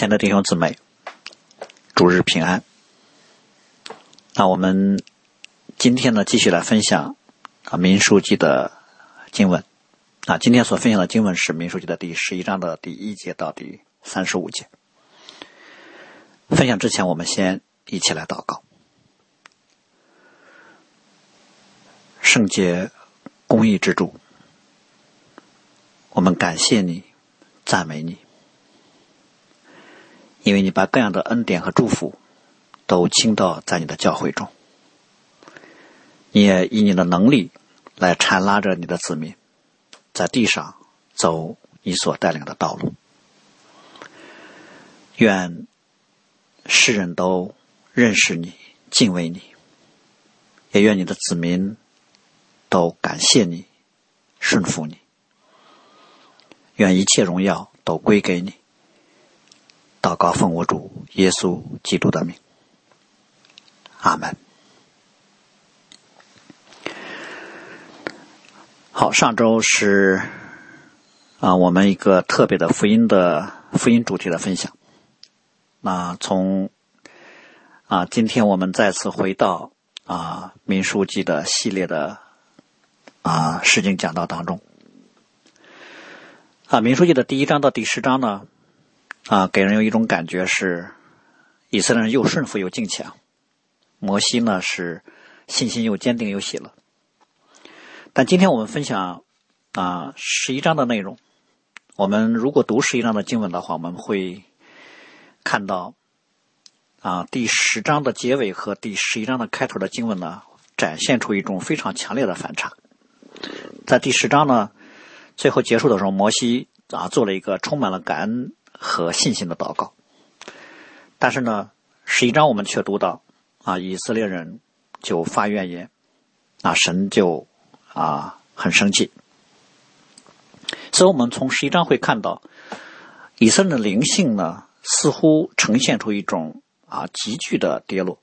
亲爱的弟兄姊妹，主日平安。那我们今天呢，继续来分享啊《民书记》的经文。啊，今天所分享的经文是《民书记》的第十一章的第一节到第三十五节。分享之前，我们先一起来祷告。圣洁公义之主，我们感谢你，赞美你。因为你把各样的恩典和祝福都倾倒在你的教会中，你也以你的能力来缠拉着你的子民，在地上走你所带领的道路。愿世人都认识你、敬畏你，也愿你的子民都感谢你、顺服你。愿一切荣耀都归给你。祷告奉我主耶稣基督的名，阿门。好，上周是啊，我们一个特别的福音的福音主题的分享。那从啊，今天我们再次回到啊《民书记》的系列的啊诗经讲道当中。啊，《民书记》的第一章到第十章呢？啊，给人有一种感觉是，以色列人又顺服又敬强，摩西呢是信心又坚定又喜乐。但今天我们分享啊十一章的内容，我们如果读十一章的经文的话，我们会看到啊第十章的结尾和第十一章的开头的经文呢，展现出一种非常强烈的反差。在第十章呢，最后结束的时候，摩西啊做了一个充满了感恩。和信心的祷告，但是呢，十一章我们却读到啊，以色列人就发怨言，啊，神就啊很生气。所以，我们从十一章会看到，以色列的灵性呢，似乎呈现出一种啊急剧的跌落。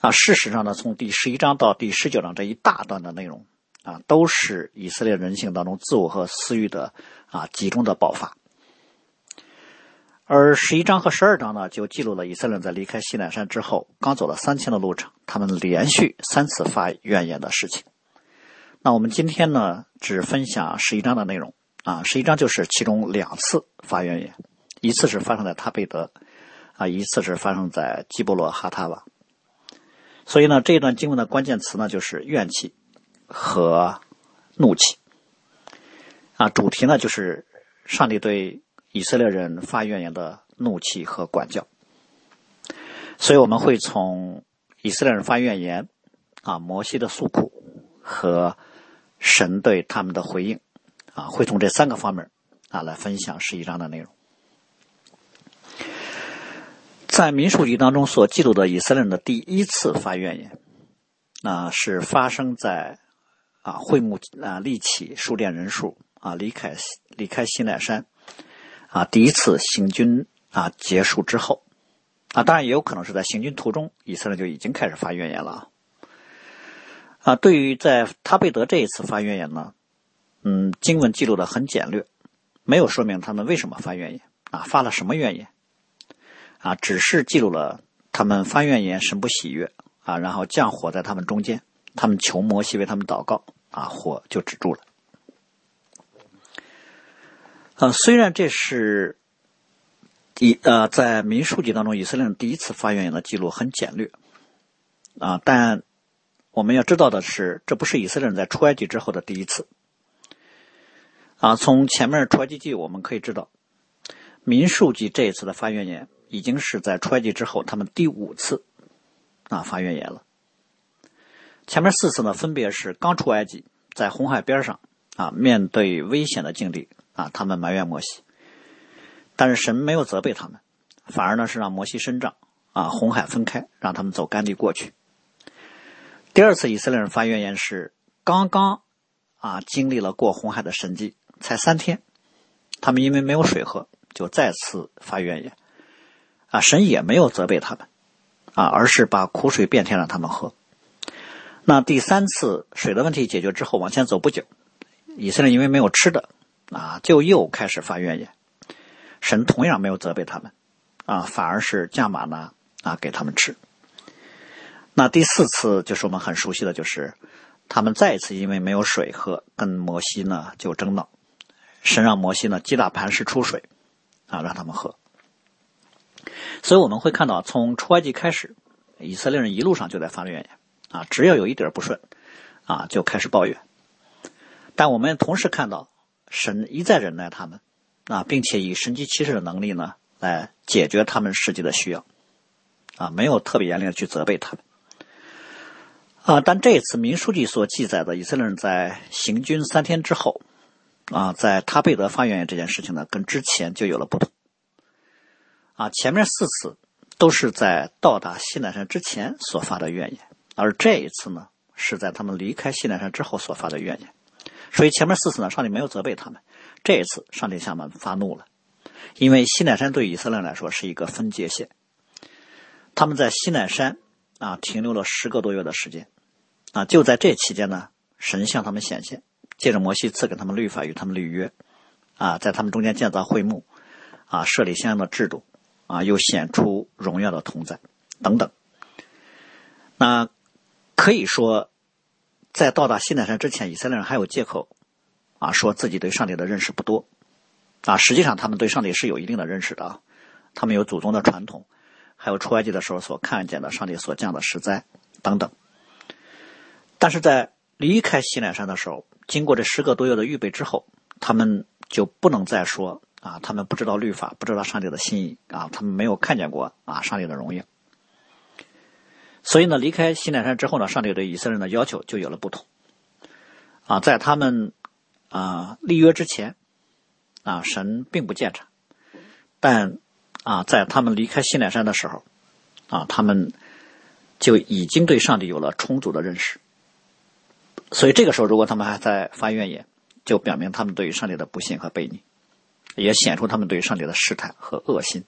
啊，事实上呢，从第十一章到第十九章这一大段的内容啊，都是以色列人性当中自我和私欲的啊集中的爆发。而十一章和十二章呢，就记录了以色列在离开西奈山之后，刚走了三天的路程，他们连续三次发怨言的事情。那我们今天呢，只分享十一章的内容啊，十一章就是其中两次发怨言，一次是发生在塔贝德，啊，一次是发生在基波罗哈塔瓦。所以呢，这一段经文的关键词呢，就是怨气和怒气。啊，主题呢，就是上帝对。以色列人发怨言的怒气和管教，所以我们会从以色列人发怨言，啊，摩西的诉苦和神对他们的回应，啊，会从这三个方面啊来分享十一章的内容。在民数记当中所记录的以色列人的第一次发怨言，啊，是发生在啊会幕啊立起数点人数啊离开离开西奈山。啊，第一次行军啊结束之后，啊，当然也有可能是在行军途中，以色列就已经开始发怨言了。啊，对于在他贝德这一次发怨言呢，嗯，经文记录的很简略，没有说明他们为什么发怨言啊，发了什么怨言啊，只是记录了他们发怨言，神不喜悦啊，然后降火在他们中间，他们求摩西为他们祷告啊，火就止住了。呃，虽然这是以呃在民数记当中以色列人第一次发怨言的记录很简略啊，但我们要知道的是，这不是以色列人在出埃及之后的第一次啊。从前面出埃及记我们可以知道，民数记这一次的发怨言已经是在出埃及之后他们第五次啊发怨言了。前面四次呢，分别是刚出埃及，在红海边上啊，面对危险的境地。啊，他们埋怨摩西，但是神没有责备他们，反而呢是让摩西伸杖，啊，红海分开，让他们走干地过去。第二次以色列人发怨言是刚刚啊经历了过红海的神迹，才三天，他们因为没有水喝，就再次发怨言，啊，神也没有责备他们，啊，而是把苦水变天让他们喝。那第三次水的问题解决之后，往前走不久，以色列因为没有吃的。啊，就又开始发怨言，神同样没有责备他们，啊，反而是降马呢啊给他们吃。那第四次就是我们很熟悉的，就是他们再一次因为没有水喝，跟摩西呢就争闹，神让摩西呢击打磐石出水，啊让他们喝。所以我们会看到，从出埃及开始，以色列人一路上就在发怨言，啊，只要有一点不顺，啊就开始抱怨。但我们同时看到，神一再忍耐他们，啊，并且以神迹奇事的能力呢来解决他们实际的需要，啊，没有特别严厉的去责备他们。啊，但这一次民书记所记载的以色列人在行军三天之后，啊，在他贝德发怨言这件事情呢，跟之前就有了不同。啊，前面四次都是在到达西南山之前所发的怨言，而这一次呢，是在他们离开西南山之后所发的怨言。所以前面四次呢，上帝没有责备他们，这一次上帝向他们发怒了，因为西南山对以色列人来说是一个分界线，他们在西南山啊停留了十个多月的时间。啊，就在这期间呢，神向他们显现，借着摩西赐给他们律法与他们立约，啊，在他们中间建造会幕，啊，设立相应的制度，啊，又显出荣耀的同在，等等。那可以说，在到达西奈山之前，以色列人还有借口，啊，说自己对上帝的认识不多，啊，实际上他们对上帝是有一定的认识的啊，他们有祖宗的传统，还有出埃及的时候所看见的上帝所降的实灾等等。但是在离开西奈山的时候，经过这十个多月的预备之后，他们就不能再说啊，他们不知道律法，不知道上帝的心意啊，他们没有看见过啊上帝的荣耀。所以呢，离开西奈山之后呢，上帝对以色列人的要求就有了不同。啊，在他们啊立约之前，啊神并不鉴察，但啊在他们离开西奈山的时候，啊他们就已经对上帝有了充足的认识。所以这个时候，如果他们还在发怨言，就表明他们对于上帝的不信和背逆，也显出他们对于上帝的试探和恶心。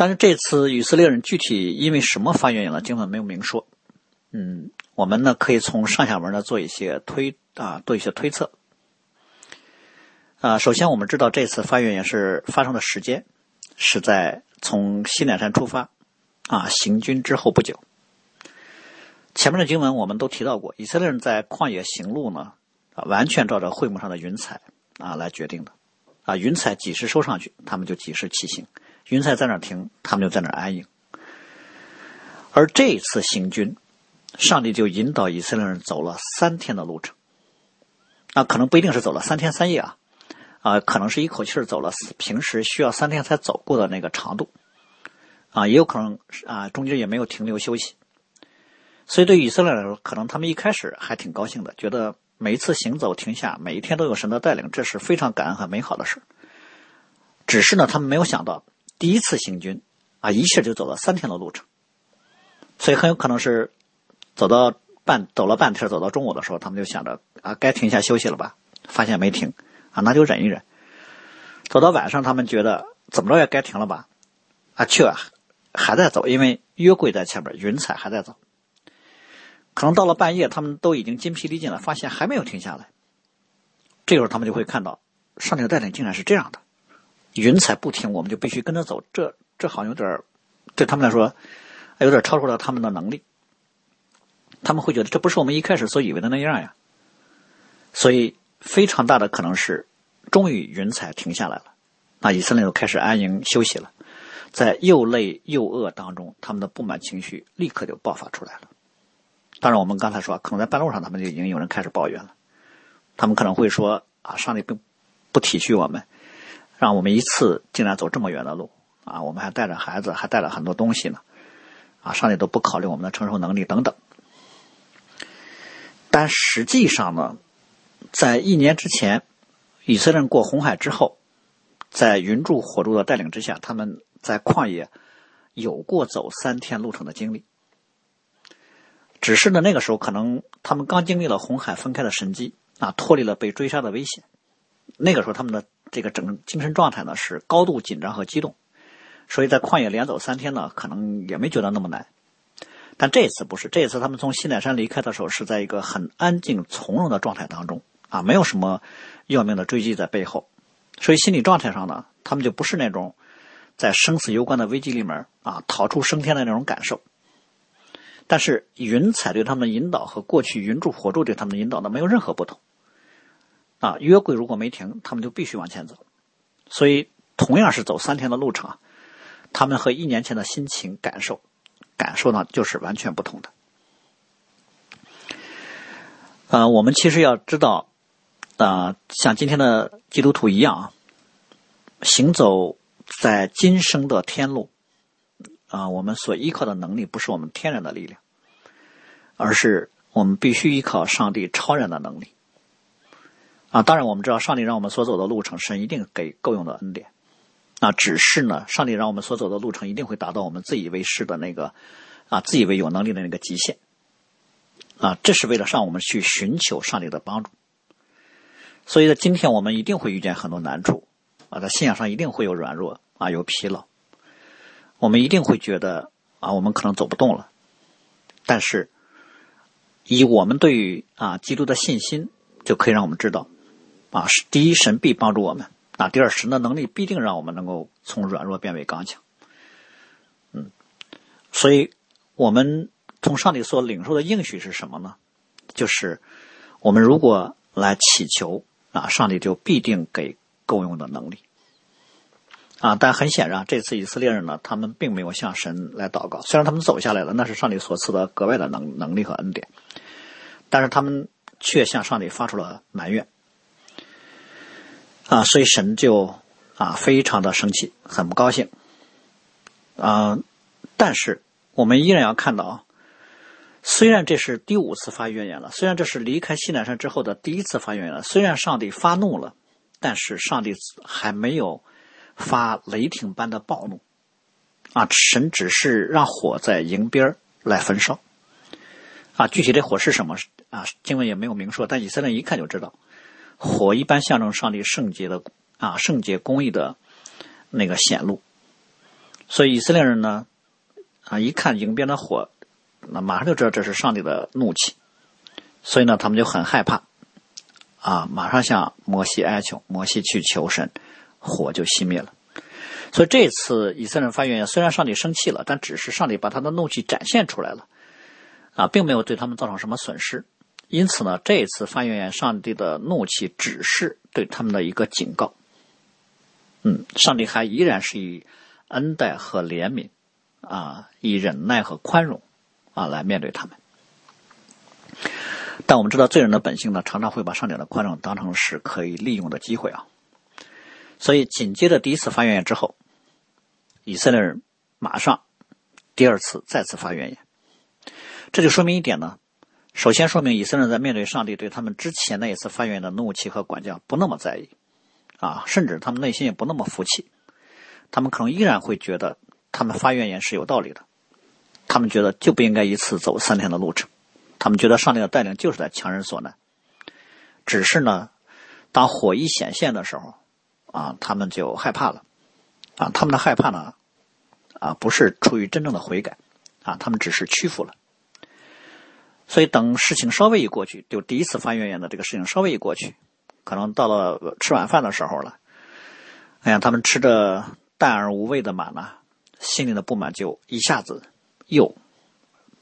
但是这次以色列人具体因为什么发怨言呢，经文没有明说。嗯，我们呢可以从上下文呢做一些推啊，做一些推测。啊，首先我们知道这次发怨言是发生的时间是在从西奈山出发啊行军之后不久。前面的经文我们都提到过，以色列人在旷野行路呢，啊，完全照着会幕上的云彩啊来决定的，啊，云彩几时收上去，他们就几时骑行；云彩在那停，他们就在那安营。而这一次行军，上帝就引导以色列人走了三天的路程，啊，可能不一定是走了三天三夜啊，啊，可能是一口气走了平时需要三天才走过的那个长度，啊，也有可能啊，中间也没有停留休息。所以，对以色列来说，可能他们一开始还挺高兴的，觉得每一次行走停下，每一天都有神的带领，这是非常感恩和美好的事只是呢，他们没有想到，第一次行军啊，一下就走了三天的路程。所以很有可能是走到半走了半天，走到中午的时候，他们就想着啊，该停下休息了吧？发现没停啊，那就忍一忍。走到晚上，他们觉得怎么着也该停了吧？啊，去啊，还在走，因为约柜在前面，云彩还在走。可能到了半夜，他们都已经筋疲力尽了，发现还没有停下来。这时候他们就会看到，上帝的带领竟然是这样的：云彩不停，我们就必须跟着走。这这好像有点对他们来说，有点超出了他们的能力。他们会觉得这不是我们一开始所以为的那样呀。所以非常大的可能是，终于云彩停下来了，那以色列就开始安营休息了。在又累又饿当中，他们的不满情绪立刻就爆发出来了。当然，我们刚才说，可能在半路上，他们就已经有人开始抱怨了。他们可能会说：“啊，上帝不不体恤我们，让我们一次竟然走这么远的路啊！我们还带着孩子，还带了很多东西呢，啊，上帝都不考虑我们的承受能力等等。”但实际上呢，在一年之前，以色列人过红海之后，在云柱火柱的带领之下，他们在旷野有过走三天路程的经历。只是呢，那个时候可能他们刚经历了红海分开的神迹啊，脱离了被追杀的危险。那个时候他们的这个整个精神状态呢是高度紧张和激动，所以在旷野连走三天呢，可能也没觉得那么难。但这次不是，这次他们从西奈山离开的时候是在一个很安静从容的状态当中啊，没有什么要命的追击在背后所以心理状态上呢，他们就不是那种在生死攸关的危机里面啊逃出升天的那种感受。但是云彩对他们的引导和过去云柱火柱对他们的引导呢没有任何不同。啊，约柜如果没停，他们就必须往前走。所以同样是走三天的路程啊，他们和一年前的心情感受感受呢就是完全不同的。呃，我们其实要知道，啊，像今天的基督徒一样啊，行走在今生的天路。啊，我们所依靠的能力不是我们天然的力量，而是我们必须依靠上帝超然的能力。啊，当然我们知道，上帝让我们所走的路程，神一定给够用的恩典。啊，只是呢，上帝让我们所走的路程一定会达到我们自以为是的那个，啊，自以为有能力的那个极限。啊，这是为了让我们去寻求上帝的帮助。所以呢，今天我们一定会遇见很多难处。啊，在信仰上一定会有软弱，啊，有疲劳。我们一定会觉得啊，我们可能走不动了。但是，以我们对于啊基督的信心，就可以让我们知道，啊，第一神必帮助我们，啊，第二神的能力必定让我们能够从软弱变为刚强。嗯，所以我们从上帝所领受的应许是什么呢？就是我们如果来祈求啊，上帝就必定给够用的能力。啊，但很显然，这次以色列人呢，他们并没有向神来祷告。虽然他们走下来了，那是上帝所赐的格外的能能力和恩典，但是他们却向上帝发出了埋怨。啊，所以神就啊非常的生气，很不高兴。啊，但是我们依然要看到啊，虽然这是第五次发怨言了，虽然这是离开西南山之后的第一次发怨言了，虽然上帝发怒了，但是上帝还没有。发雷霆般的暴怒，啊！神只是让火在营边来焚烧，啊！具体的火是什么啊？经文也没有明说，但以色列一看就知道，火一般象征上帝圣洁的啊圣洁公义的那个显露，所以以色列人呢啊一看迎边的火，那马上就知道这是上帝的怒气，所以呢他们就很害怕，啊！马上向摩西哀求，摩西去求神。火就熄灭了，所以这次以色列人发怨言，虽然上帝生气了，但只是上帝把他的怒气展现出来了，啊，并没有对他们造成什么损失。因此呢，这一次发怨言，上帝的怒气只是对他们的一个警告。嗯，上帝还依然是以恩待和怜悯，啊，以忍耐和宽容，啊，来面对他们。但我们知道，罪人的本性呢，常常会把上帝的宽容当成是可以利用的机会啊。所以，紧接着第一次发怨言之后，以色列人马上第二次再次发怨言。这就说明一点呢，首先说明以色列在面对上帝对他们之前那一次发怨言的怒气和管教不那么在意，啊，甚至他们内心也不那么服气，他们可能依然会觉得他们发怨言是有道理的，他们觉得就不应该一次走三天的路程，他们觉得上帝的带领就是在强人所难，只是呢，当火一显现的时候。啊，他们就害怕了，啊，他们的害怕呢，啊，不是出于真正的悔改，啊，他们只是屈服了。所以等事情稍微一过去，就第一次发怨言的这个事情稍微一过去，可能到了吃晚饭的时候了，哎呀，他们吃着淡而无味的马呢，心里的不满就一下子又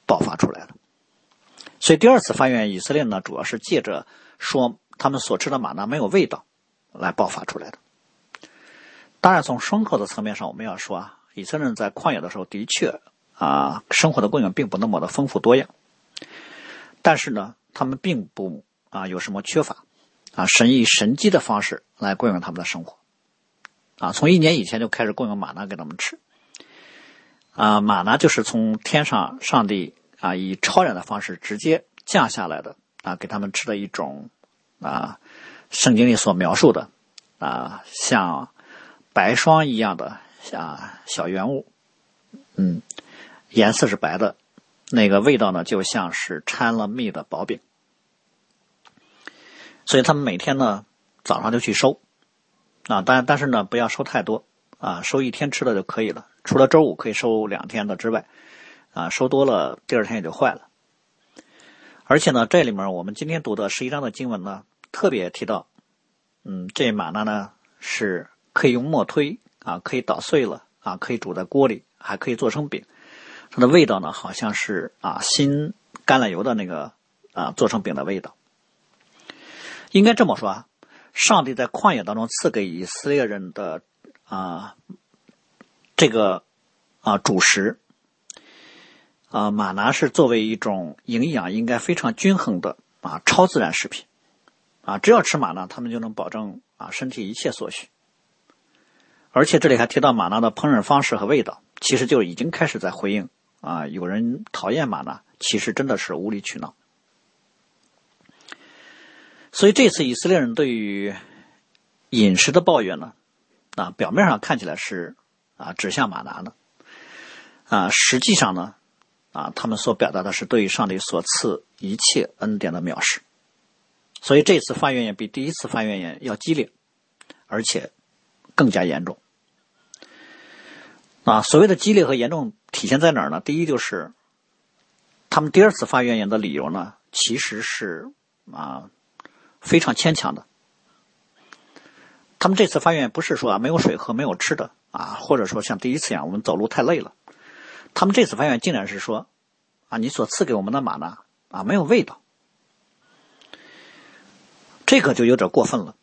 爆发出来了。所以第二次发怨，以色列呢，主要是借着说他们所吃的马呢没有味道，来爆发出来的。当然，从生活的层面上，我们要说啊，以色列人在旷野的时候的确啊，生活的供应并不那么的丰富多样。但是呢，他们并不啊有什么缺乏啊，神以神迹的方式来供应他们的生活啊。从一年以前就开始供应玛纳给他们吃啊，玛纳就是从天上上帝啊以超然的方式直接降下来的啊，给他们吃的一种啊，圣经里所描述的啊，像。白霜一样的啊小圆物，嗯，颜色是白的，那个味道呢就像是掺了蜜的薄饼，所以他们每天呢早上就去收，啊，但但是呢不要收太多啊，收一天吃的就可以了。除了周五可以收两天的之外，啊，收多了第二天也就坏了。而且呢，这里面我们今天读的十一章的经文呢，特别提到，嗯，这马呢呢。是可以用磨推啊，可以捣碎了啊，可以煮在锅里，还可以做成饼。它的味道呢，好像是啊新橄榄油的那个啊做成饼的味道。应该这么说啊，上帝在旷野当中赐给以色列人的啊这个啊主食啊玛拿是作为一种营养应该非常均衡的啊超自然食品。啊，只要吃玛纳，他们就能保证啊身体一切所需。而且这里还提到玛纳的烹饪方式和味道，其实就已经开始在回应啊，有人讨厌马纳，其实真的是无理取闹。所以这次以色列人对于饮食的抱怨呢，啊，表面上看起来是啊指向马纳的，啊，实际上呢，啊，他们所表达的是对于上帝所赐一切恩典的藐视。所以这次发怨言比第一次发怨言要激烈，而且更加严重。啊，所谓的激烈和严重体现在哪儿呢？第一就是他们第二次发怨言的理由呢，其实是啊非常牵强的。他们这次发怨不是说啊没有水喝、没有吃的啊，或者说像第一次一样我们走路太累了。他们这次发怨竟然是说啊你所赐给我们的马呢啊没有味道。这个就有点过分了。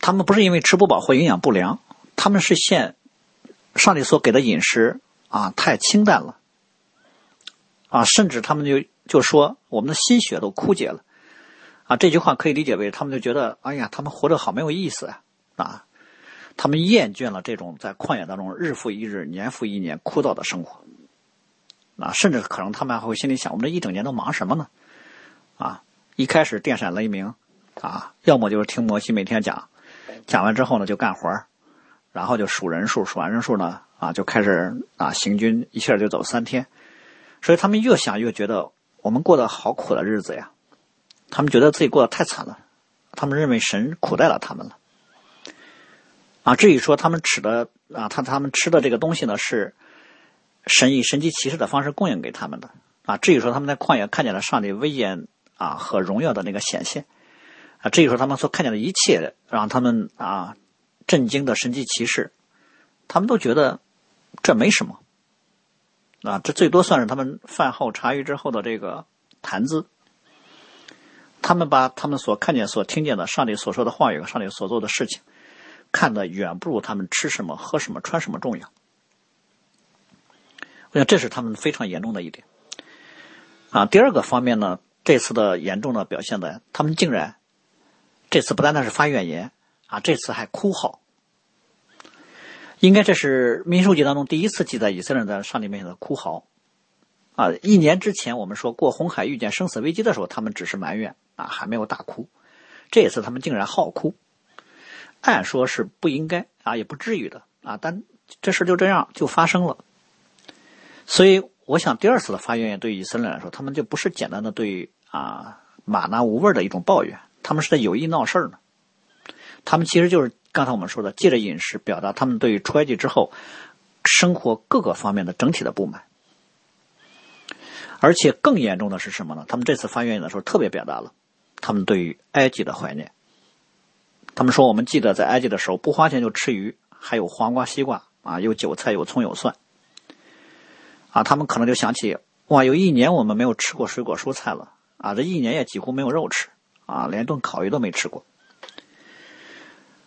他们不是因为吃不饱或营养不良，他们是嫌上帝所给的饮食啊太清淡了，啊，甚至他们就就说我们的心血都枯竭了，啊，这句话可以理解为他们就觉得哎呀，他们活着好没有意思啊，啊，他们厌倦了这种在旷野当中日复一日、年复一年枯燥的生活，啊，甚至可能他们还会心里想，我们这一整年都忙什么呢？啊，一开始电闪雷鸣。啊，要么就是听摩西每天讲，讲完之后呢就干活然后就数人数，数完人数呢啊就开始啊行军，一下就走三天。所以他们越想越觉得我们过得好苦的日子呀，他们觉得自己过得太惨了，他们认为神苦待了他们了。啊，至于说他们吃的啊，他他们吃的这个东西呢是神以神迹奇事的方式供应给他们的啊。至于说他们在旷野看见了上帝威严啊和荣耀的那个显现。啊，至于说他们所看见的一切，让他们啊震惊的神迹奇事，他们都觉得这没什么。啊，这最多算是他们饭后茶余之后的这个谈资。他们把他们所看见、所听见的上帝所说的话语和上帝所做的事情，看得远不如他们吃什么、喝什么、穿什么重要。我想这是他们非常严重的一点。啊，第二个方面呢，这次的严重的表现在他们竟然。这次不单单是发怨言啊，这次还哭嚎。应该这是民数记当中第一次记载以色列人在上帝面前的哭嚎啊。一年之前我们说过红海遇见生死危机的时候，他们只是埋怨啊，还没有大哭。这一次他们竟然好哭，按说是不应该啊，也不至于的啊，但这事就这样就发生了。所以我想第二次的发怨言对以色列来说，他们就不是简单的对啊马纳无味的一种抱怨。他们是在有意闹事儿呢，他们其实就是刚才我们说的，借着饮食表达他们对于出埃及之后生活各个方面的整体的不满，而且更严重的是什么呢？他们这次发怨言的时候特别表达了他们对于埃及的怀念。他们说：“我们记得在埃及的时候，不花钱就吃鱼，还有黄瓜、西瓜啊，有韭菜、有葱、有蒜。”啊，他们可能就想起哇，有一年我们没有吃过水果蔬菜了啊，这一年也几乎没有肉吃。啊，连顿烤鱼都没吃过，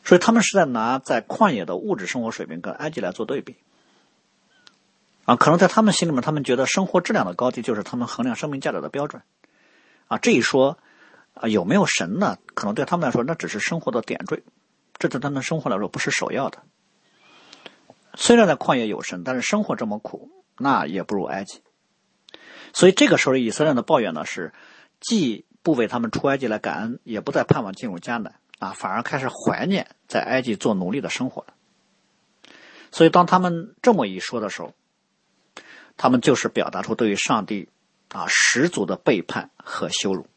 所以他们是在拿在旷野的物质生活水平跟埃及来做对比。啊，可能在他们心里面，他们觉得生活质量的高低就是他们衡量生命价值的标准。啊，这一说啊，有没有神呢？可能对他们来说，那只是生活的点缀，这对他们生活来说不是首要的。虽然在旷野有神，但是生活这么苦，那也不如埃及。所以这个时候，以色列的抱怨呢是既。不为他们出埃及来感恩，也不再盼望进入迦南啊，反而开始怀念在埃及做奴隶的生活了。所以，当他们这么一说的时候，他们就是表达出对于上帝啊十足的背叛和羞辱。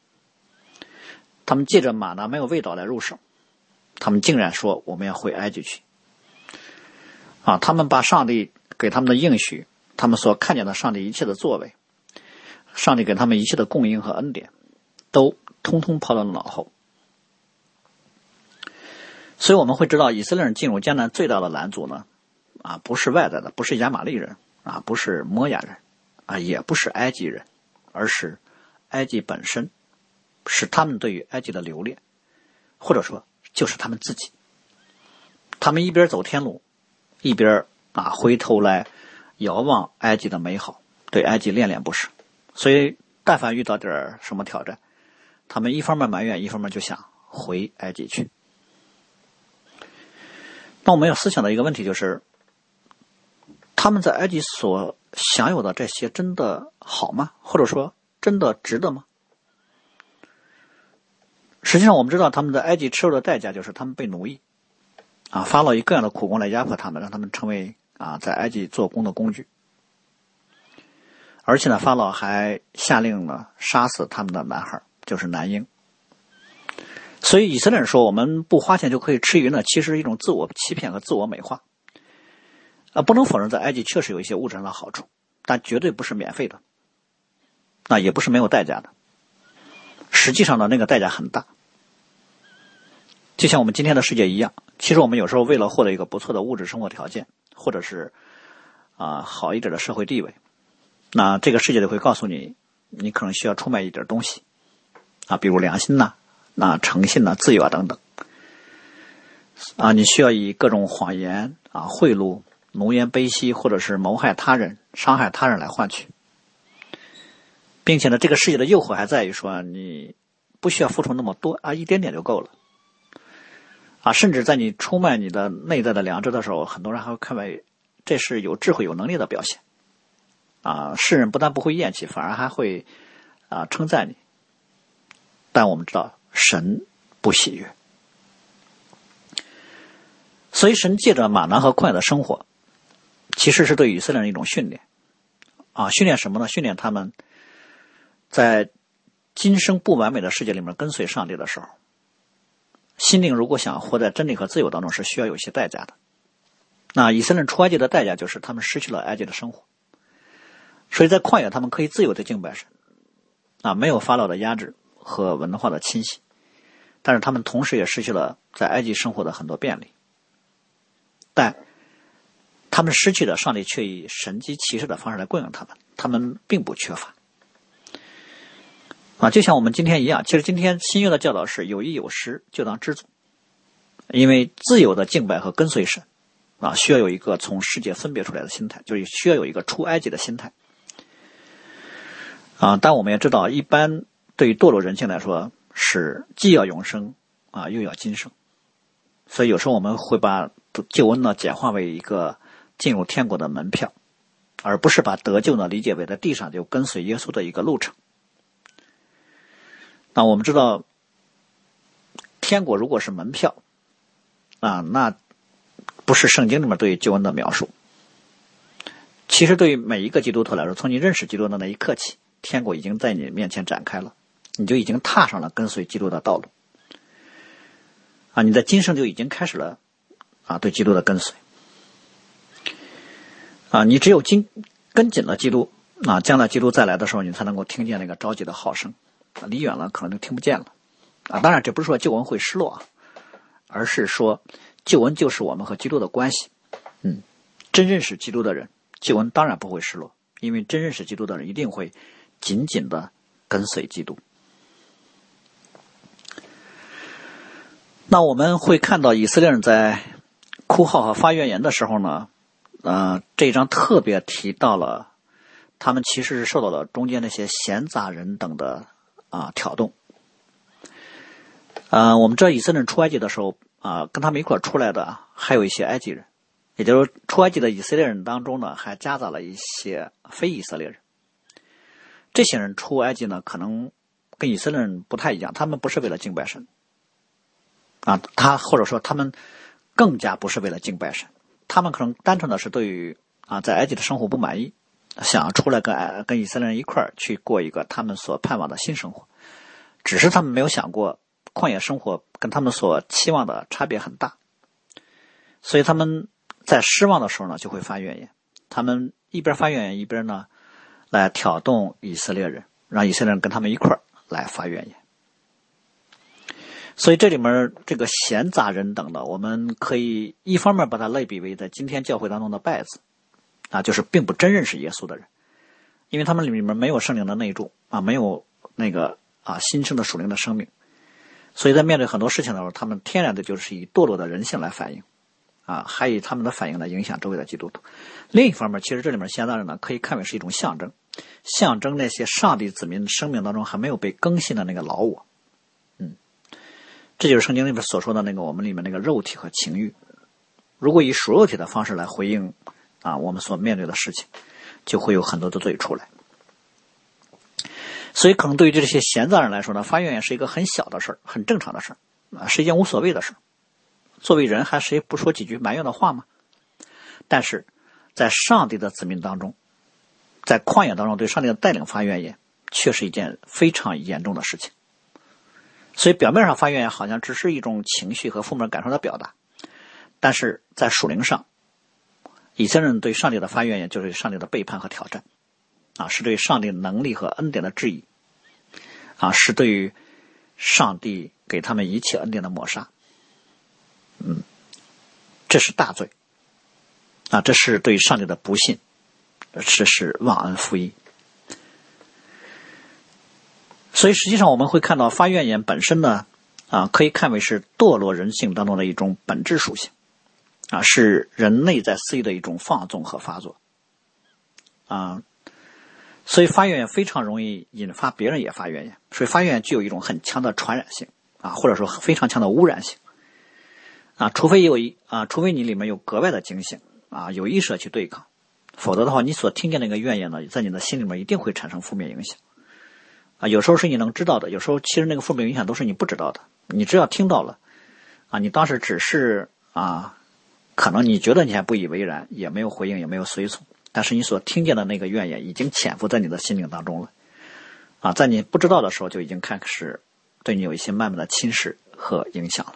他们借着马拿没有味道来入手，他们竟然说我们要回埃及去啊！他们把上帝给他们的应许，他们所看见的上帝一切的作为，上帝给他们一切的供应和恩典。都通通抛到了脑后，所以我们会知道，以色列人进入迦南最大的拦阻呢，啊，不是外在的，不是亚玛利人，啊，不是摩亚人，啊，也不是埃及人，而是埃及本身，是他们对于埃及的留恋，或者说就是他们自己。他们一边走天路，一边啊回头来遥望埃及的美好，对埃及恋恋不舍。所以，但凡遇到点什么挑战，他们一方面埋怨，一方面就想回埃及去。那我们要思想的一个问题就是：他们在埃及所享有的这些真的好吗？或者说真的值得吗？实际上，我们知道他们在埃及吃肉的代价就是他们被奴役，啊，法老以各样的苦工来压迫他们，让他们成为啊在埃及做工的工具。而且呢，法老还下令了杀死他们的男孩，就是男婴。所以以色列人说我们不花钱就可以吃鱼呢，其实是一种自我欺骗和自我美化。啊，不能否认在埃及确实有一些物质上的好处，但绝对不是免费的，那也不是没有代价的。实际上呢，那个代价很大。就像我们今天的世界一样，其实我们有时候为了获得一个不错的物质生活条件，或者是啊好一点的社会地位，那这个世界就会告诉你，你可能需要出卖一点东西，啊，比如良心呐。那诚信呢？自由啊，等等，啊，你需要以各种谎言啊、贿赂、奴颜卑膝，或者是谋害他人、伤害他人来换取，并且呢，这个世界的诱惑还在于说，你不需要付出那么多啊，一点点就够了，啊，甚至在你出卖你的内在的良知的时候，很多人还会看为这是有智慧、有能力的表现，啊，世人不但不会厌弃，反而还会啊称赞你，但我们知道。神不喜悦，所以神借着马南和旷野的生活，其实是对以色列人一种训练啊，训练什么呢？训练他们在今生不完美的世界里面跟随上帝的时候，心灵如果想活在真理和自由当中，是需要有些代价的。那以色列人出埃及的代价就是他们失去了埃及的生活，所以在旷野他们可以自由的敬拜神啊，没有法老的压制。和文化的侵袭，但是他们同时也失去了在埃及生活的很多便利，但他们失去的上帝却以神机骑士的方式来供应他们，他们并不缺乏。啊，就像我们今天一样，其实今天新约的教导是有衣有失就当知足，因为自由的敬拜和跟随神，啊，需要有一个从世界分别出来的心态，就是需要有一个出埃及的心态。啊，但我们也知道，一般。对于堕落人性来说，是既要永生啊，又要今生。所以有时候我们会把救恩呢简化为一个进入天国的门票，而不是把得救呢理解为在地上就跟随耶稣的一个路程。那我们知道，天国如果是门票啊，那不是圣经里面对于救恩的描述。其实对于每一个基督徒来说，从你认识基督的那一刻起，天国已经在你面前展开了。你就已经踏上了跟随基督的道路，啊，你在今生就已经开始了，啊，对基督的跟随，啊，你只有紧跟紧了基督，啊，将来基督再来的时候，你才能够听见那个着急的号声，啊离远了可能就听不见了，啊，当然这不是说救恩会失落啊，而是说救恩就是我们和基督的关系，嗯，真认识基督的人，救恩当然不会失落，因为真认识基督的人一定会紧紧的跟随基督。那我们会看到以色列人在哭号和发怨言的时候呢，呃，这一章特别提到了他们其实是受到了中间那些闲杂人等的啊挑动。呃，我们知道以色列人出埃及的时候啊，跟他们一块出来的还有一些埃及人，也就是出埃及的以色列人当中呢，还夹杂了一些非以色列人。这些人出埃及呢，可能跟以色列人不太一样，他们不是为了敬拜神。啊，他或者说他们更加不是为了敬拜神，他们可能单纯的是对于啊在埃及的生活不满意，想出来跟跟以色列人一块儿去过一个他们所盼望的新生活，只是他们没有想过旷野生活跟他们所期望的差别很大，所以他们在失望的时候呢就会发怨言，他们一边发怨言一边呢来挑动以色列人，让以色列人跟他们一块儿来发怨言。所以这里面这个闲杂人等的，我们可以一方面把它类比为在今天教会当中的拜子，啊，就是并不真认识耶稣的人，因为他们里面没有圣灵的内助啊，没有那个啊新生的属灵的生命，所以在面对很多事情的时候，他们天然的就是以堕落的人性来反应，啊，还以他们的反应来影响周围的基督徒。另一方面，其实这里面闲杂人呢，可以看为是一种象征，象征那些上帝子民生命当中还没有被更新的那个老我。这就是圣经里面所说的那个我们里面那个肉体和情欲。如果以属肉体的方式来回应啊我们所面对的事情，就会有很多的罪出来。所以，可能对于这些闲杂人来说呢，发怨言是一个很小的事儿，很正常的事儿啊，是一件无所谓的事。作为人，还谁不说几句埋怨的话吗？但是在上帝的子民当中，在旷野当中对上帝的带领发怨言，却是一件非常严重的事情。所以表面上发怨言好像只是一种情绪和负面感受的表达，但是在属灵上，以色列人对上帝的发怨言就是上帝的背叛和挑战，啊，是对上帝能力和恩典的质疑，啊，是对于上帝给他们一切恩典的抹杀，嗯，这是大罪，啊，这是对上帝的不信，这是忘恩负义。所以，实际上我们会看到发怨言本身呢，啊，可以看为是堕落人性当中的一种本质属性，啊，是人内在私欲的一种放纵和发作，啊，所以发怨言非常容易引发别人也发怨言，所以发怨言具有一种很强的传染性，啊，或者说非常强的污染性，啊，除非有一啊，除非你里面有格外的警醒，啊，有意识的去对抗，否则的话，你所听见那个怨言呢，在你的心里面一定会产生负面影响。啊，有时候是你能知道的，有时候其实那个负面影响都是你不知道的。你只要听到了，啊，你当时只是啊，可能你觉得你还不以为然，也没有回应，也没有随从，但是你所听见的那个怨言已经潜伏在你的心灵当中了，啊，在你不知道的时候就已经开始对你有一些慢慢的侵蚀和影响了，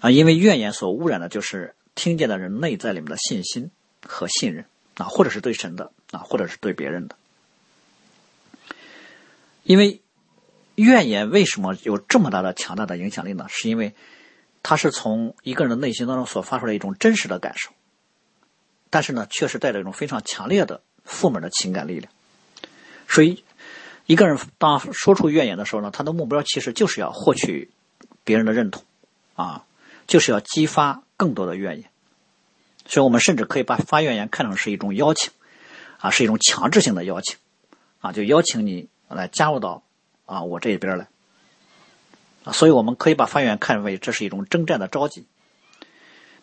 啊，因为怨言所污染的就是听见的人内在里面的信心和信任啊，或者是对神的啊，或者是对别人的。因为怨言为什么有这么大的强大的影响力呢？是因为它是从一个人的内心当中所发出来一种真实的感受，但是呢，确实带着一种非常强烈的负面的情感力量。所以，一个人当说出怨言的时候呢，他的目标其实就是要获取别人的认同，啊，就是要激发更多的怨言。所以我们甚至可以把发怨言看成是一种邀请，啊，是一种强制性的邀请，啊，就邀请你。来加入到啊我这一边来，所以我们可以把发言看为这是一种征战的召集。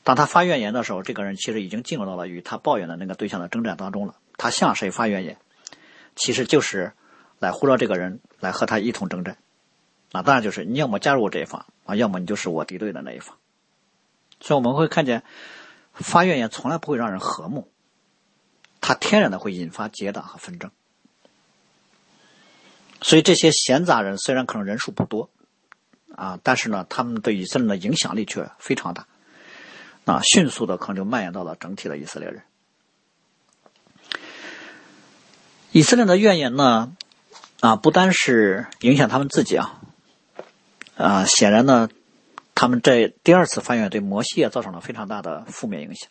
当他发怨言的时候，这个人其实已经进入到了与他抱怨的那个对象的征战当中了。他向谁发怨言，其实就是来呼召这个人来和他一同征战。啊，当然就是你要么加入我这一方啊，要么你就是我敌对的那一方。所以我们会看见发怨言从来不会让人和睦，他天然的会引发结党和纷争。所以这些闲杂人虽然可能人数不多，啊，但是呢，他们对以色列的影响力却非常大，啊，迅速的可能就蔓延到了整体的以色列人。以色列的怨言呢，啊，不单是影响他们自己啊，啊，显然呢，他们这第二次翻越对摩西也造成了非常大的负面影响。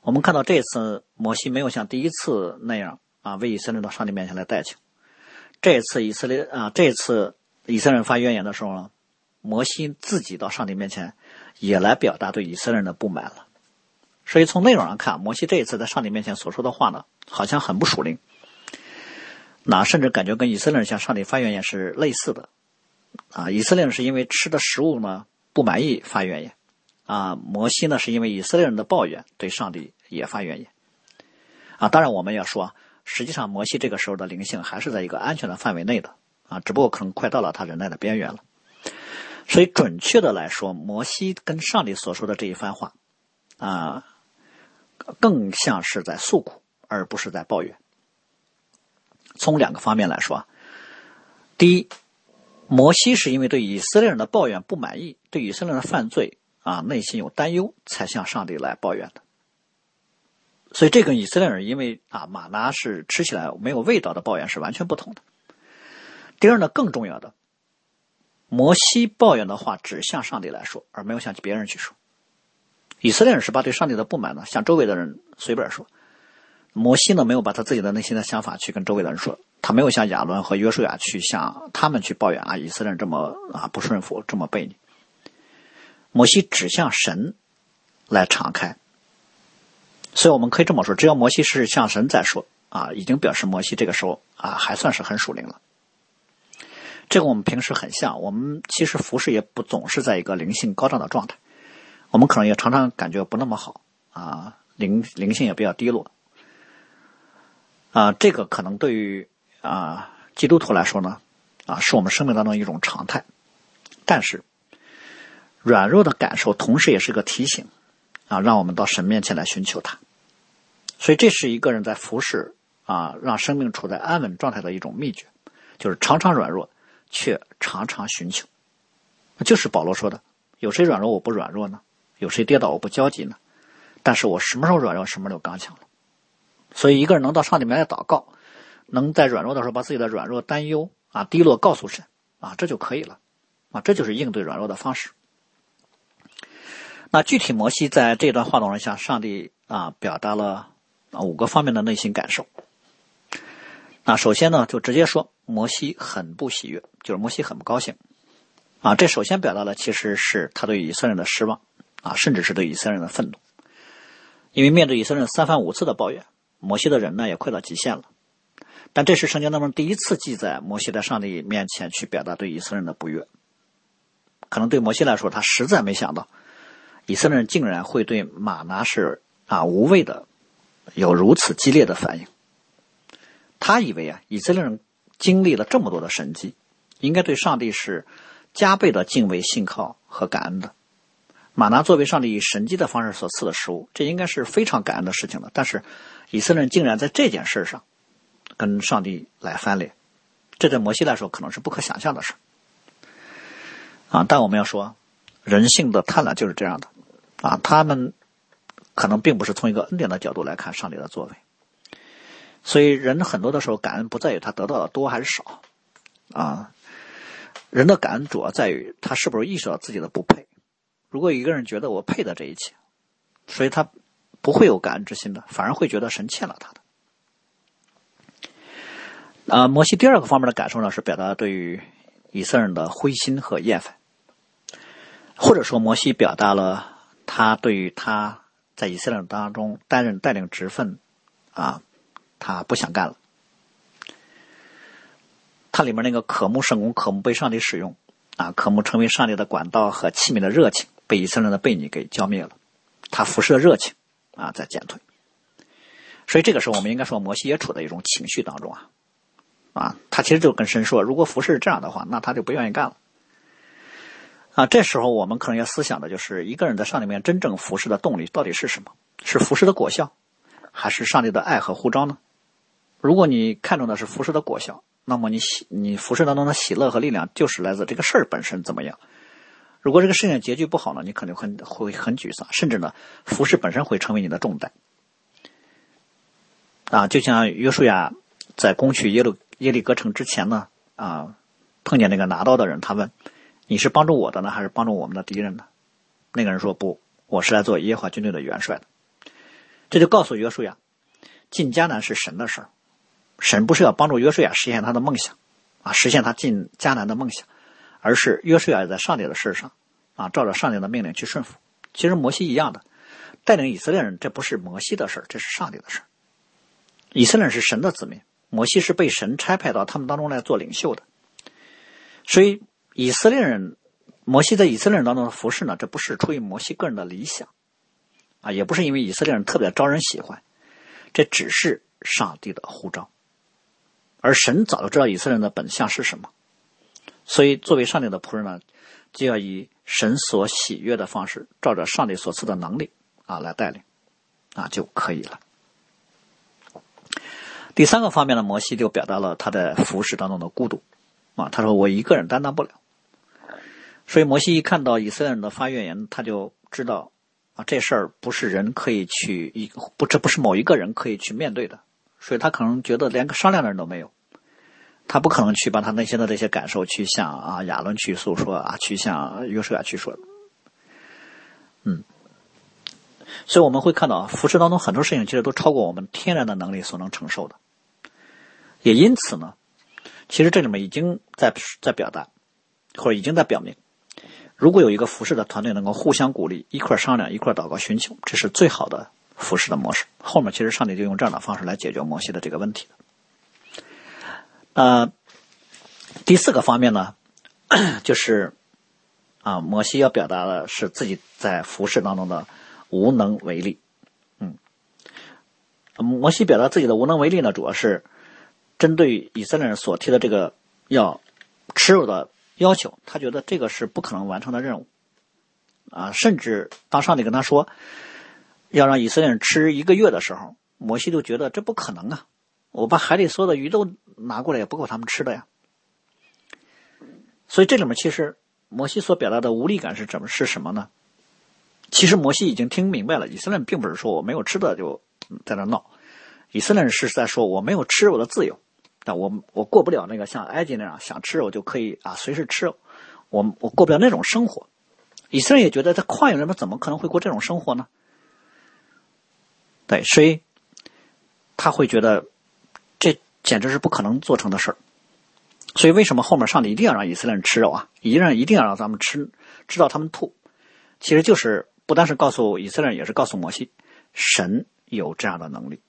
我们看到这次摩西没有像第一次那样啊，为以色列到上帝面前来代求。这次以色列啊，这次以色列人发怨言的时候呢，摩西自己到上帝面前也来表达对以色列人的不满了。所以从内容上看，摩西这一次在上帝面前所说的话呢，好像很不属灵。那甚至感觉跟以色列人向上帝发怨言是类似的。啊，以色列人是因为吃的食物呢不满意发怨言，啊，摩西呢是因为以色列人的抱怨对上帝也发怨言。啊，当然我们要说。实际上，摩西这个时候的灵性还是在一个安全的范围内的啊，只不过可能快到了他忍耐的边缘了。所以，准确的来说，摩西跟上帝所说的这一番话啊，更像是在诉苦，而不是在抱怨。从两个方面来说，第一，摩西是因为对以色列人的抱怨不满意，对以色列人的犯罪啊内心有担忧，才向上帝来抱怨的。所以，这跟以色列人因为啊马拿是吃起来没有味道的抱怨是完全不同的。第二呢，更重要的，摩西抱怨的话只向上帝来说，而没有向别人去说。以色列人是把对上帝的不满呢向周围的人随便说。摩西呢没有把他自己的内心的想法去跟周围的人说，他没有像亚伦和约书亚去向他们去抱怨啊，以色列人这么啊不顺服，这么背逆。摩西只向神来敞开，所以我们可以这么说：只要摩西是向神在说啊，已经表示摩西这个时候啊还算是很属灵了。这个我们平时很像，我们其实服饰也不总是在一个灵性高涨的状态，我们可能也常常感觉不那么好啊，灵灵性也比较低落。啊，这个可能对于啊基督徒来说呢，啊是我们生命当中一种常态。但是，软弱的感受同时也是个提醒，啊，让我们到神面前来寻求他。所以，这是一个人在服侍啊，让生命处在安稳状态的一种秘诀，就是常常软弱，却常常寻求。就是保罗说的：“有谁软弱我不软弱呢？有谁跌倒我不焦急呢？但是我什么时候软弱，什么时候刚强了。”所以，一个人能到上帝面前祷告，能在软弱的时候把自己的软弱、担忧啊、低落告诉神啊，这就可以了啊，这就是应对软弱的方式。那具体摩西在这段话当中向上帝啊表达了啊五个方面的内心感受。那首先呢，就直接说摩西很不喜悦，就是摩西很不高兴啊。这首先表达的其实是他对以色列人的失望啊，甚至是对以色列人的愤怒，因为面对以色列人三番五次的抱怨。摩西的人呢也快到极限了，但这是圣经当中第一次记载摩西在上帝面前去表达对以色列人的不悦。可能对摩西来说，他实在没想到以色列人竟然会对马拿是啊无畏的有如此激烈的反应。他以为啊以色列人经历了这么多的神迹，应该对上帝是加倍的敬畏、信靠和感恩的。马拿作为上帝以神迹的方式所赐的食物，这应该是非常感恩的事情了。但是。以色列人竟然在这件事上跟上帝来翻脸，这对摩西来说可能是不可想象的事啊！但我们要说，人性的贪婪就是这样的啊！他们可能并不是从一个恩典的角度来看上帝的作为，所以人很多的时候感恩不在于他得到的多还是少啊，人的感恩主要在于他是不是意识到自己的不配。如果一个人觉得我配得这一切，所以他。不会有感恩之心的，反而会觉得神欠了他的。啊，摩西第二个方面的感受呢，是表达对于以色列人的灰心和厌烦，或者说摩西表达了他对于他在以色列当中担任带领职分啊，他不想干了。他里面那个渴慕圣功、渴慕被上帝使用啊，渴慕成为上帝的管道和器皿的热情，被以色列的背逆给浇灭了，他服侍的热情。啊，在减退，所以这个时候我们应该说，摩西也处在一种情绪当中啊，啊，他其实就跟神说，如果服侍是这样的话，那他就不愿意干了。啊，这时候我们可能要思想的就是，一个人在上帝面真正服侍的动力到底是什么？是服侍的果效，还是上帝的爱和呼召呢？如果你看重的是服侍的果效，那么你喜你服侍当中的喜乐和力量，就是来自这个事儿本身怎么样？如果这个事情结局不好呢，你可能很会很沮丧，甚至呢，服饰本身会成为你的重担。啊，就像约书亚在攻取耶路耶利哥城之前呢，啊，碰见那个拿刀的人，他问：“你是帮助我的呢，还是帮助我们的敌人呢？”那个人说：“不，我是来做耶和华军队的元帅的。”这就告诉约书亚，进迦南是神的事儿，神不是要帮助约书亚实现他的梦想，啊，实现他进迦南的梦想。而是约书亚在上帝的事上，啊，照着上帝的命令去顺服。其实摩西一样的，带领以色列人，这不是摩西的事这是上帝的事以色列人是神的子民，摩西是被神差派到他们当中来做领袖的。所以以色列人，摩西在以色列人当中的服饰呢，这不是出于摩西个人的理想，啊，也不是因为以色列人特别招人喜欢，这只是上帝的呼召。而神早就知道以色列人的本相是什么。所以，作为上帝的仆人呢，就要以神所喜悦的方式，照着上帝所赐的能力啊来带领，啊就可以了。第三个方面呢，摩西就表达了他在服侍当中的孤独啊，他说：“我一个人担当不了。”所以，摩西一看到以色列人的发怨言，他就知道啊，这事儿不是人可以去一不，这不是某一个人可以去面对的，所以他可能觉得连个商量的人都没有他不可能去把他内心的这些感受去向啊亚伦去诉说啊，去向约书亚去说。嗯，所以我们会看到服饰当中很多事情其实都超过我们天然的能力所能承受的。也因此呢，其实这里面已经在在表达，或者已经在表明，如果有一个服饰的团队能够互相鼓励，一块商量，一块祷告寻求，这是最好的服饰的模式。后面其实上帝就用这样的方式来解决摩西的这个问题呃，第四个方面呢，就是啊，摩西要表达的是自己在服饰当中的无能为力。嗯，摩西表达自己的无能为力呢，主要是。针对以色列人所提的这个要吃肉的要求，他觉得这个是不可能完成的任务啊！甚至当上帝跟他说要让以色列人吃一个月的时候，摩西都觉得这不可能啊！我把海里所有的鱼都拿过来也不够他们吃的呀。所以这里面其实摩西所表达的无力感是怎么是什么呢？其实摩西已经听明白了，以色列人并不是说我没有吃的就在那闹，以色列人是在说我没有吃肉的自由。但我我过不了那个像埃及那样想吃肉就可以啊随时吃肉，我我过不了那种生活。以色列也觉得在旷野里面怎么可能会过这种生活呢？对，所以他会觉得这简直是不可能做成的事儿。所以为什么后面上帝一定要让以色列人吃肉啊？一定一定要让咱们吃，吃到他们吐？其实就是不单是告诉以色列人，也是告诉摩西，神有这样的能力。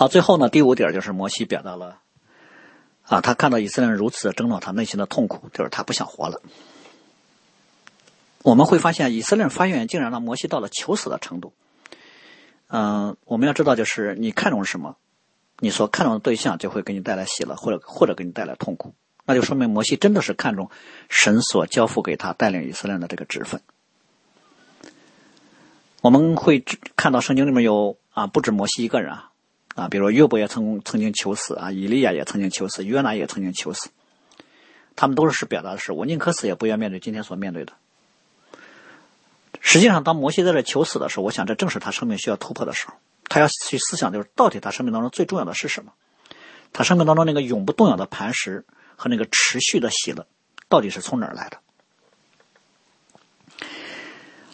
好，最后呢，第五点就是摩西表达了，啊，他看到以色列人如此的争闹，他内心的痛苦，就是他不想活了。我们会发现，以色列人发愿竟然让摩西到了求死的程度。嗯，我们要知道，就是你看重什么，你所看重的对象就会给你带来喜乐，或者或者给你带来痛苦。那就说明摩西真的是看重神所交付给他带领以色列人的这个职分。我们会看到圣经里面有啊，不止摩西一个人啊。啊，比如约伯也曾曾经求死啊，以利亚也曾经求死，约拿也曾经求死。他们都是表达的是我宁可死也不愿面对今天所面对的。实际上，当摩西在这求死的时候，我想这正是他生命需要突破的时候。他要去思想，就是到底他生命当中最重要的是什么？他生命当中那个永不动摇的磐石和那个持续的喜乐，到底是从哪儿来的？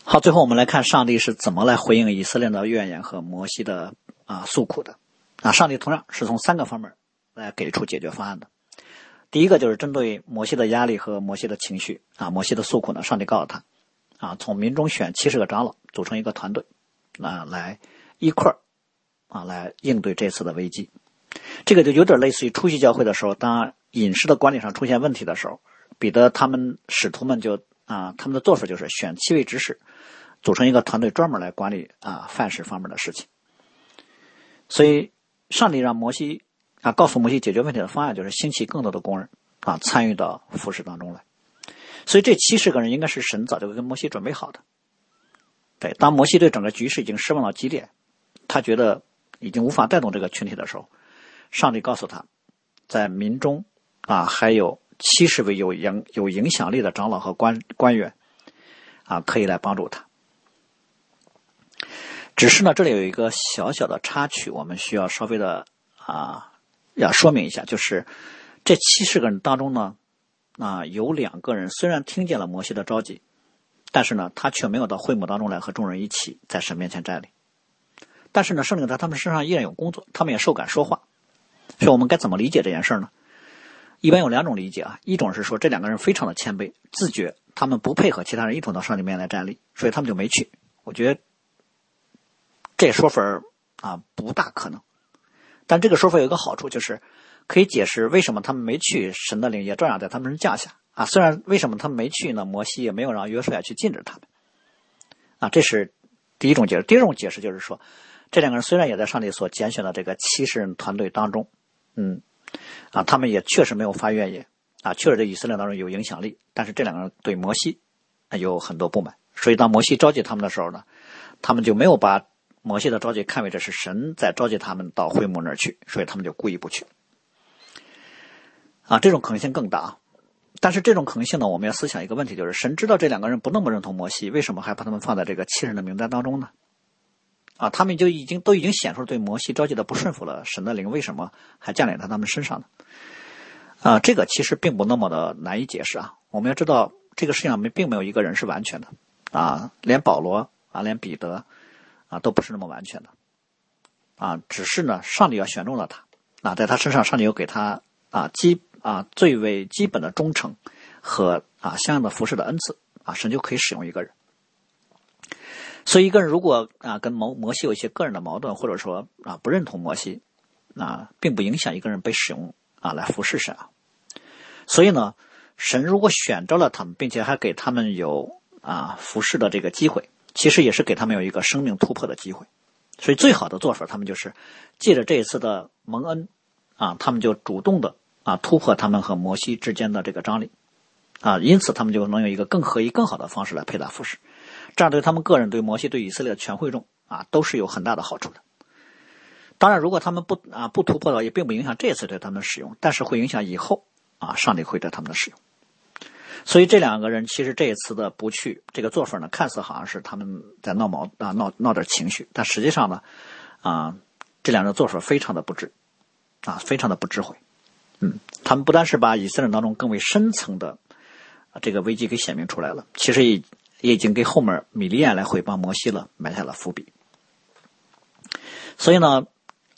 好，最后我们来看上帝是怎么来回应以色列的怨言和摩西的啊诉苦的。那，上帝同样是从三个方面来给出解决方案的。第一个就是针对摩西的压力和摩西的情绪啊，摩西的诉苦呢，上帝告诉他啊，从民中选七十个长老组成一个团队啊，来一块儿啊来应对这次的危机。这个就有点类似于初期教会的时候，当饮食的管理上出现问题的时候，彼得他们使徒们就啊，他们的做法就是选七位执事组成一个团队，专门来管理啊饭食方面的事情。所以。上帝让摩西啊，告诉摩西解决问题的方案就是兴起更多的工人啊，参与到服饰当中来。所以这七十个人应该是神早就跟摩西准备好的。对，当摩西对整个局势已经失望到极点，他觉得已经无法带动这个群体的时候，上帝告诉他，在民中啊，还有七十位有影有影响力的长老和官官员啊，可以来帮助他。只是呢，这里有一个小小的插曲，我们需要稍微的啊，要说明一下，就是这七十个人当中呢，啊，有两个人虽然听见了摩西的召集，但是呢，他却没有到会幕当中来和众人一起在神面前站立。但是呢，圣灵在他们身上依然有工作，他们也受感说话。所以我们该怎么理解这件事呢？一般有两种理解啊，一种是说这两个人非常的谦卑，自觉他们不配合其他人一同到上帝面前来站立，所以他们就没去。我觉得。这说法啊不大可能，但这个说法有个好处，就是可以解释为什么他们没去，神的灵也照样在他们身降下啊。虽然为什么他们没去呢？摩西也没有让约书亚去禁止他们啊。这是第一种解释。第二种解释就是说，这两个人虽然也在上帝所拣选的这个七十人团队当中，嗯啊，他们也确实没有发怨言啊，确实在以色列当中有影响力，但是这两个人对摩西有很多不满，所以当摩西召集他们的时候呢，他们就没有把。摩西的召集看为这是神在召集他们到会幕那儿去，所以他们就故意不去。啊，这种可能性更大。但是这种可能性呢，我们要思想一个问题，就是神知道这两个人不那么认同摩西，为什么还把他们放在这个七人的名单当中呢？啊，他们就已经都已经显出对摩西召集的不顺服了，神的灵为什么还降临在他们身上呢？啊，这个其实并不那么的难以解释啊。我们要知道，这个世界上没并没有一个人是完全的啊，连保罗啊，连彼得啊，都不是那么完全的啊。只是呢，上帝要选中了他，啊，在他身上，上帝又给他啊基啊最为基本的忠诚和啊相应的服侍的恩赐啊，神就可以使用一个人。所以，一个人如果啊跟摩摩西有一些个人的矛盾，或者说啊不认同摩西，啊，并不影响一个人被使用啊来服侍神啊。所以呢，神如果选择了他们，并且还给他们有啊服侍的这个机会，其实也是给他们有一个生命突破的机会。所以，最好的做法，他们就是借着这一次的蒙恩啊，他们就主动的啊突破他们和摩西之间的这个张力啊，因此他们就能有一个更合一、更好的方式来配搭服饰。这样对他们个人、对摩西、对以色列的全会众啊，都是有很大的好处的。当然，如果他们不啊不突破的话，也并不影响这次对他们使用，但是会影响以后啊上帝会对他们的使用。所以这两个人其实这一次的不去这个做法呢，看似好像是他们在闹矛啊闹闹点情绪，但实际上呢啊这两个做法非常的不智啊非常的不智慧。嗯，他们不单是把以色列当中更为深层的这个危机给显明出来了，其实也。也已经给后面米利亚来回帮摩西了埋下了伏笔。所以呢，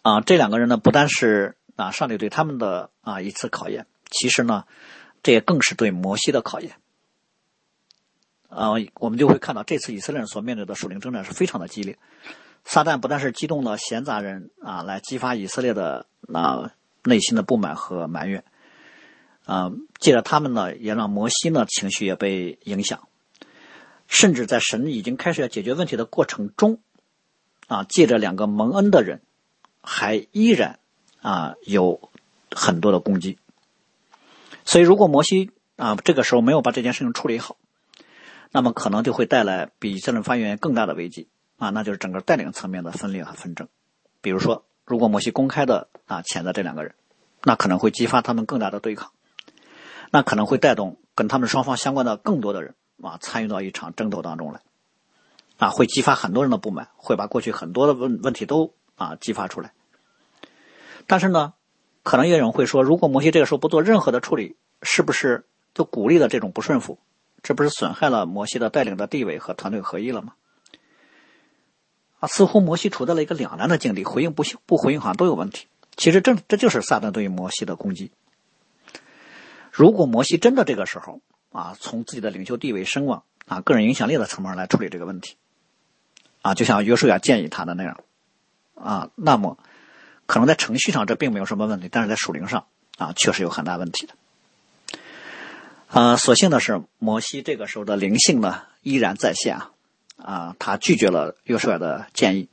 啊，这两个人呢，不单是啊上帝对他们的啊一次考验，其实呢，这也更是对摩西的考验。啊，我们就会看到这次以色列人所面对的属灵征战是非常的激烈。撒旦不但是激动了闲杂人啊，来激发以色列的啊内心的不满和埋怨，啊，借着他们呢，也让摩西呢情绪也被影响。甚至在神已经开始要解决问题的过程中，啊，借着两个蒙恩的人，还依然啊有很多的攻击。所以，如果摩西啊这个时候没有把这件事情处理好，那么可能就会带来比以色列发言更大的危机啊，那就是整个带领层面的分裂和纷争。比如说，如果摩西公开的啊谴责这两个人，那可能会激发他们更大的对抗，那可能会带动跟他们双方相关的更多的人。啊，参与到一场争斗当中来，啊，会激发很多人的不满，会把过去很多的问问题都啊激发出来。但是呢，可能也有人会说，如果摩西这个时候不做任何的处理，是不是就鼓励了这种不顺服？这不是损害了摩西的带领的地位和团队合一了吗？啊，似乎摩西处在了一个两难的境地，回应不不回应好像都有问题。其实这这就是撒旦对于摩西的攻击。如果摩西真的这个时候，啊，从自己的领袖地位、声望啊、个人影响力的层面来处理这个问题，啊，就像约书亚建议他的那样，啊，那么可能在程序上这并没有什么问题，但是在属灵上啊，确实有很大问题的。啊，所幸的是，摩西这个时候的灵性呢依然在线啊，啊，他拒绝了约书亚的建议，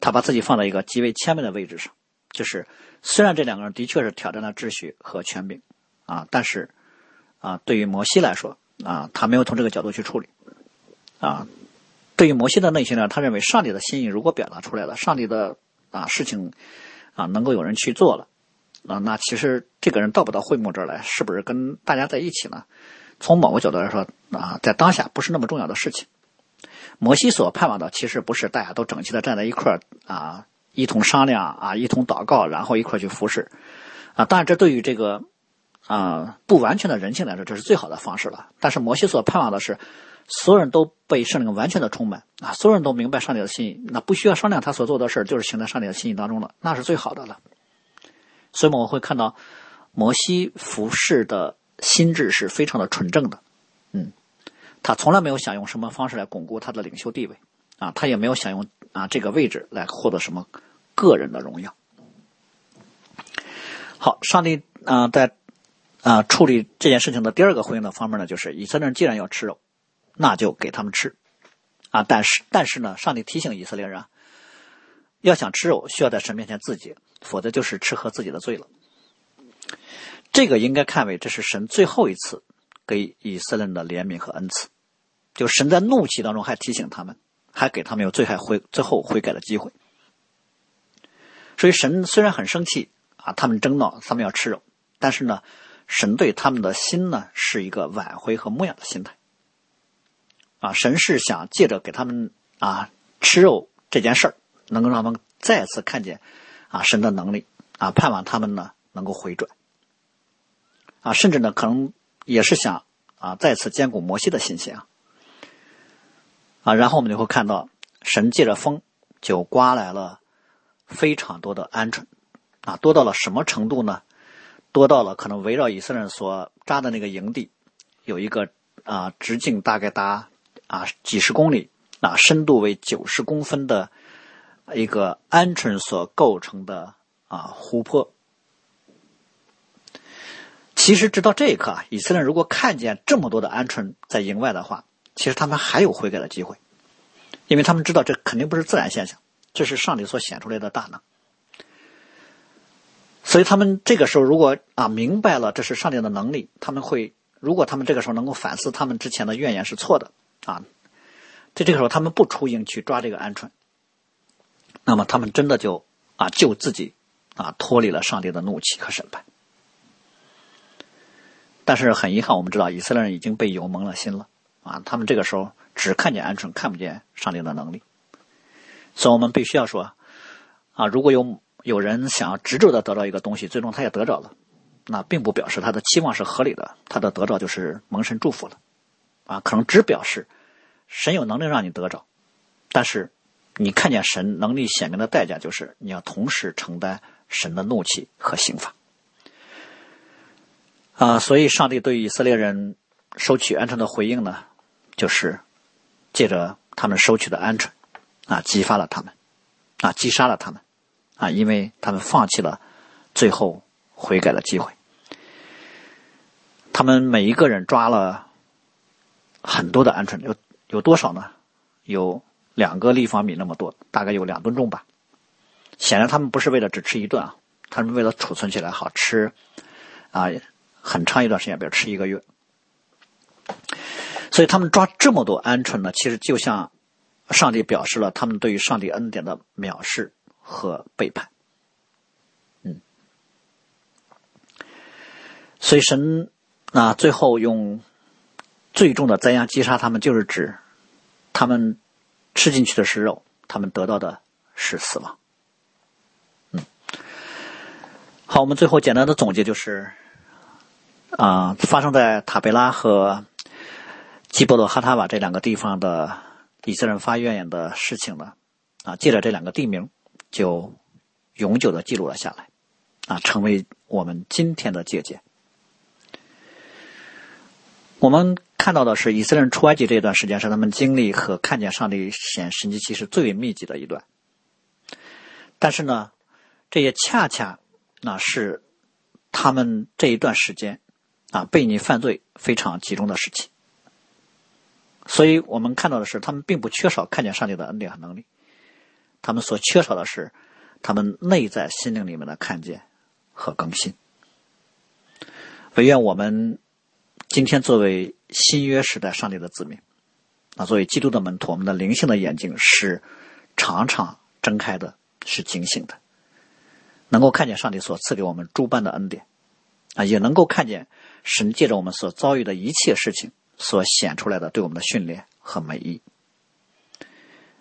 他把自己放在一个极为谦卑的位置上，就是虽然这两个人的确是挑战了秩序和权柄啊，但是。啊，对于摩西来说，啊，他没有从这个角度去处理，啊，对于摩西的内心呢，他认为上帝的心意如果表达出来了，上帝的啊事情啊能够有人去做了，啊，那其实这个人到不到会幕这儿来，是不是跟大家在一起呢？从某个角度来说，啊，在当下不是那么重要的事情。摩西所盼望的其实不是大家都整齐的站在一块儿啊，一同商量啊，一同祷告，然后一块儿去服侍，啊，当然这对于这个。啊，不完全的人性来说，这是最好的方式了。但是摩西所盼望的是，所有人都被圣灵完全的充满啊，所有人都明白上帝的心意，那不需要商量他所做的事就是行在上帝的心意当中了，那是最好的了。所以我们会看到，摩西服侍的心智是非常的纯正的，嗯，他从来没有想用什么方式来巩固他的领袖地位啊，他也没有想用啊这个位置来获得什么个人的荣耀。好，上帝啊，在。啊，处理这件事情的第二个回应的方面呢，就是以色列人既然要吃肉，那就给他们吃。啊，但是但是呢，上帝提醒以色列人，要想吃肉，需要在神面前自洁，否则就是吃喝自己的罪了。这个应该看为这是神最后一次给以色列人的怜悯和恩赐，就神在怒气当中还提醒他们，还给他们有最后悔最后悔改的机会。所以神虽然很生气啊，他们争闹，他们要吃肉，但是呢。神对他们的心呢，是一个挽回和牧养的心态。啊，神是想借着给他们啊吃肉这件事儿，能够让他们再次看见啊神的能力啊，盼望他们呢能够回转。啊，甚至呢可能也是想啊再次兼顾摩西的信心啊。啊，然后我们就会看到神借着风就刮来了非常多的鹌鹑。啊，多到了什么程度呢？多到了可能围绕以色列人所扎的那个营地有一个啊直径大概达啊几十公里。那深度为九十公分的一个鹌鹑所构成的啊湖泊，其实直到这一刻啊，以色列人如果看见这么多的鹌鹑在营外的话，其实他们还有悔改的机会，因为他们知道这肯定不是自然现象，这是上帝所显出来的大能。所以他们这个时候如果啊明白了这是上帝的能力，他们会如果他们这个时候能够反思他们之前的怨言是错的啊。在这个时候，他们不出营去抓这个鹌鹑，那么他们真的就啊救自己啊脱离了上帝的怒气和审判。但是很遗憾，我们知道以色列人已经被油蒙了心了啊，他们这个时候只看见鹌鹑，看不见上帝的能力。所以我们必须要说啊，如果有有人想要执着的得到一个东西，最终他也得着了，那并不表示他的期望是合理的，他的得着就是蒙神祝福了啊，可能只表示。神有能力让你得着，但是你看见神能力显明的代价，就是你要同时承担神的怒气和刑罚。啊，所以上帝对以色列人收取鹌鹑的回应呢，就是借着他们收取的鹌鹑，啊，激发了他们，啊，击杀了他们，啊，因为他们放弃了最后悔改的机会。他们每一个人抓了很多的鹌鹑，有。有多少呢？有两个立方米那么多，大概有两吨重吧。显然，他们不是为了只吃一顿啊，他们为了储存起来好吃啊，很长一段时间，比如吃一个月。所以，他们抓这么多鹌鹑呢，其实就像上帝表示了他们对于上帝恩典的藐视和背叛。嗯，所以神啊，最后用。最重的灾殃击杀他们，就是指他们吃进去的是肉，他们得到的是死亡。嗯，好，我们最后简单的总结就是，啊，发生在塔贝拉和基波罗哈塔瓦这两个地方的以色列人发怨言的事情呢，啊，借着这两个地名，就永久的记录了下来，啊，成为我们今天的借鉴。我们。看到的是以色列人出埃及这一段时间是他们经历和看见上帝显神迹奇事最为密集的一段，但是呢，这也恰恰那是他们这一段时间啊背逆犯罪非常集中的时期，所以我们看到的是他们并不缺少看见上帝的恩典和能力，他们所缺少的是他们内在心灵里面的看见和更新。唯愿我们。今天作为新约时代上帝的子民，啊，作为基督的门徒，我们的灵性的眼睛是常常睁开的，是警醒的，能够看见上帝所赐给我们诸般的恩典，啊，也能够看见神借着我们所遭遇的一切事情所显出来的对我们的训练和美意。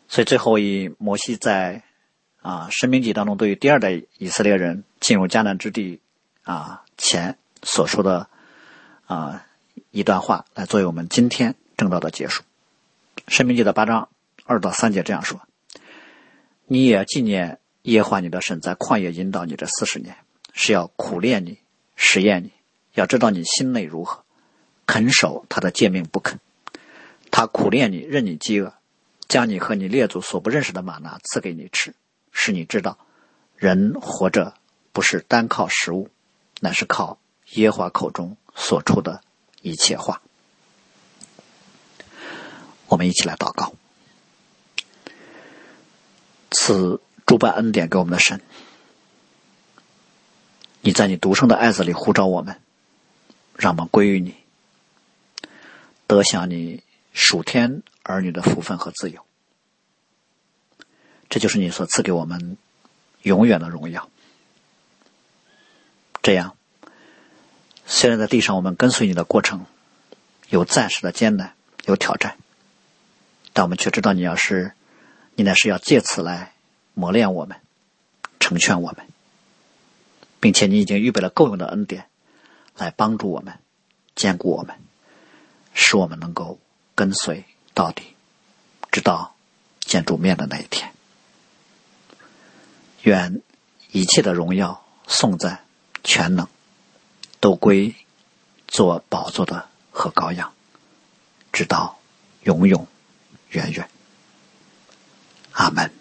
所以最后以摩西在啊《生命记》当中对于第二代以色列人进入迦南之地啊前所说的啊。一段话来作为我们今天正道的结束，《申命记》的八章二到三节这样说：“你也纪念耶和华你的神在旷野引导你这四十年，是要苦练你、实验你，要知道你心内如何，肯守他的诫命不肯。他苦练你，任你饥饿，将你和你列祖所不认识的玛拿赐给你吃，使你知道，人活着不是单靠食物，乃是靠耶和华口中所出的。”一切话，我们一起来祷告。赐诸般恩典给我们的神，你在你独生的爱子里呼召我们，让我们归于你，得享你属天儿女的福分和自由。这就是你所赐给我们永远的荣耀。这样。虽然在地上，我们跟随你的过程有暂时的艰难，有挑战，但我们却知道，你要是你乃是要借此来磨练我们、成全我们，并且你已经预备了够用的恩典，来帮助我们、坚固我们，使我们能够跟随到底，直到见主面的那一天。愿一切的荣耀、颂赞、全能，都归做宝座的和羔羊，直到永永远远。阿门。